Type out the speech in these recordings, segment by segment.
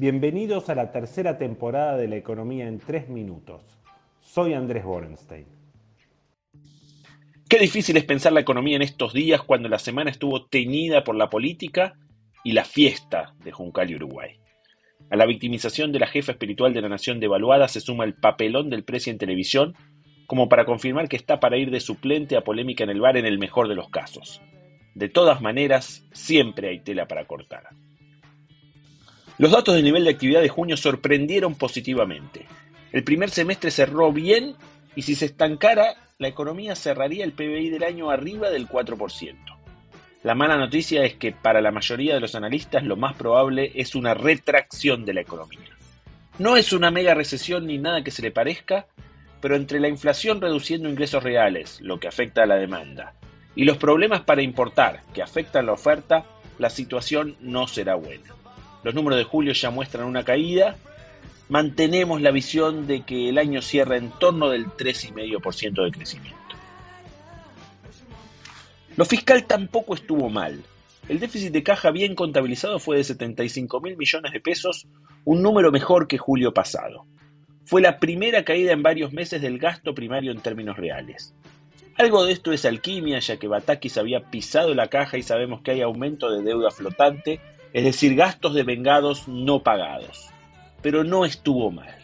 Bienvenidos a la tercera temporada de La Economía en tres minutos. Soy Andrés Borenstein. Qué difícil es pensar la economía en estos días cuando la semana estuvo teñida por la política y la fiesta de Juncal y Uruguay. A la victimización de la jefa espiritual de la nación devaluada se suma el papelón del precio en televisión como para confirmar que está para ir de suplente a polémica en el bar en el mejor de los casos. De todas maneras, siempre hay tela para cortar. Los datos del nivel de actividad de junio sorprendieron positivamente. El primer semestre cerró bien y si se estancara, la economía cerraría el PBI del año arriba del 4%. La mala noticia es que para la mayoría de los analistas lo más probable es una retracción de la economía. No es una mega recesión ni nada que se le parezca, pero entre la inflación reduciendo ingresos reales, lo que afecta a la demanda, y los problemas para importar, que afectan la oferta, la situación no será buena. Los números de julio ya muestran una caída. Mantenemos la visión de que el año cierra en torno del 3,5% de crecimiento. Lo fiscal tampoco estuvo mal. El déficit de caja bien contabilizado fue de 75 mil millones de pesos, un número mejor que julio pasado. Fue la primera caída en varios meses del gasto primario en términos reales. Algo de esto es alquimia, ya que Batakis había pisado la caja y sabemos que hay aumento de deuda flotante es decir, gastos de vengados no pagados. Pero no estuvo mal.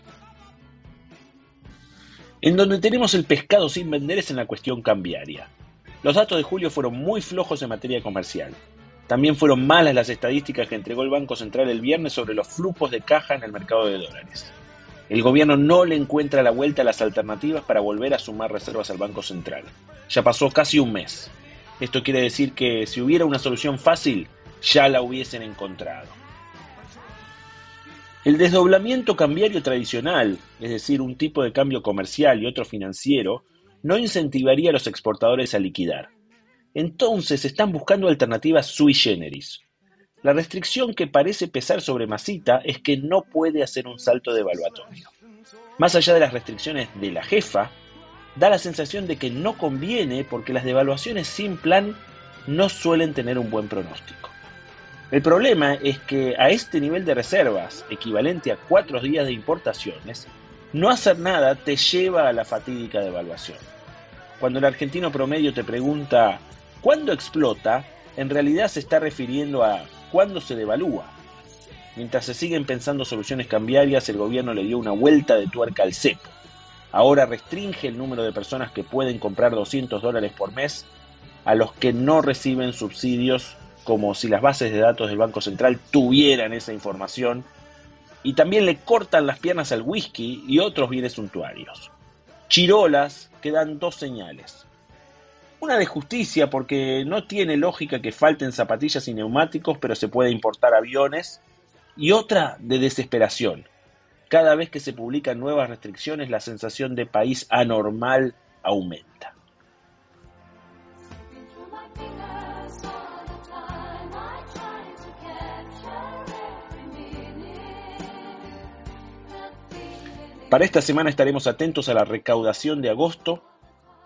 En donde tenemos el pescado sin vender es en la cuestión cambiaria. Los datos de julio fueron muy flojos en materia comercial. También fueron malas las estadísticas que entregó el Banco Central el viernes sobre los flujos de caja en el mercado de dólares. El gobierno no le encuentra la vuelta a las alternativas para volver a sumar reservas al Banco Central. Ya pasó casi un mes. Esto quiere decir que si hubiera una solución fácil, ya la hubiesen encontrado. El desdoblamiento cambiario tradicional, es decir, un tipo de cambio comercial y otro financiero, no incentivaría a los exportadores a liquidar. Entonces están buscando alternativas sui generis. La restricción que parece pesar sobre Masita es que no puede hacer un salto devaluatorio. Más allá de las restricciones de la jefa, da la sensación de que no conviene porque las devaluaciones sin plan no suelen tener un buen pronóstico. El problema es que a este nivel de reservas, equivalente a cuatro días de importaciones, no hacer nada te lleva a la fatídica devaluación. Cuando el argentino promedio te pregunta ¿cuándo explota? En realidad se está refiriendo a ¿cuándo se devalúa? Mientras se siguen pensando soluciones cambiarias, el gobierno le dio una vuelta de tuerca al cepo. Ahora restringe el número de personas que pueden comprar 200 dólares por mes a los que no reciben subsidios como si las bases de datos del Banco Central tuvieran esa información, y también le cortan las piernas al whisky y otros bienes suntuarios. Chirolas que dan dos señales. Una de justicia porque no tiene lógica que falten zapatillas y neumáticos, pero se puede importar aviones. Y otra de desesperación. Cada vez que se publican nuevas restricciones, la sensación de país anormal aumenta. Para esta semana estaremos atentos a la recaudación de agosto,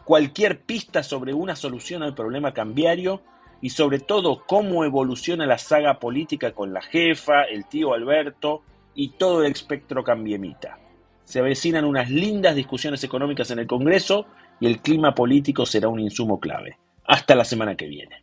cualquier pista sobre una solución al problema cambiario y sobre todo cómo evoluciona la saga política con la jefa, el tío Alberto y todo el espectro cambiemita. Se avecinan unas lindas discusiones económicas en el Congreso y el clima político será un insumo clave. Hasta la semana que viene.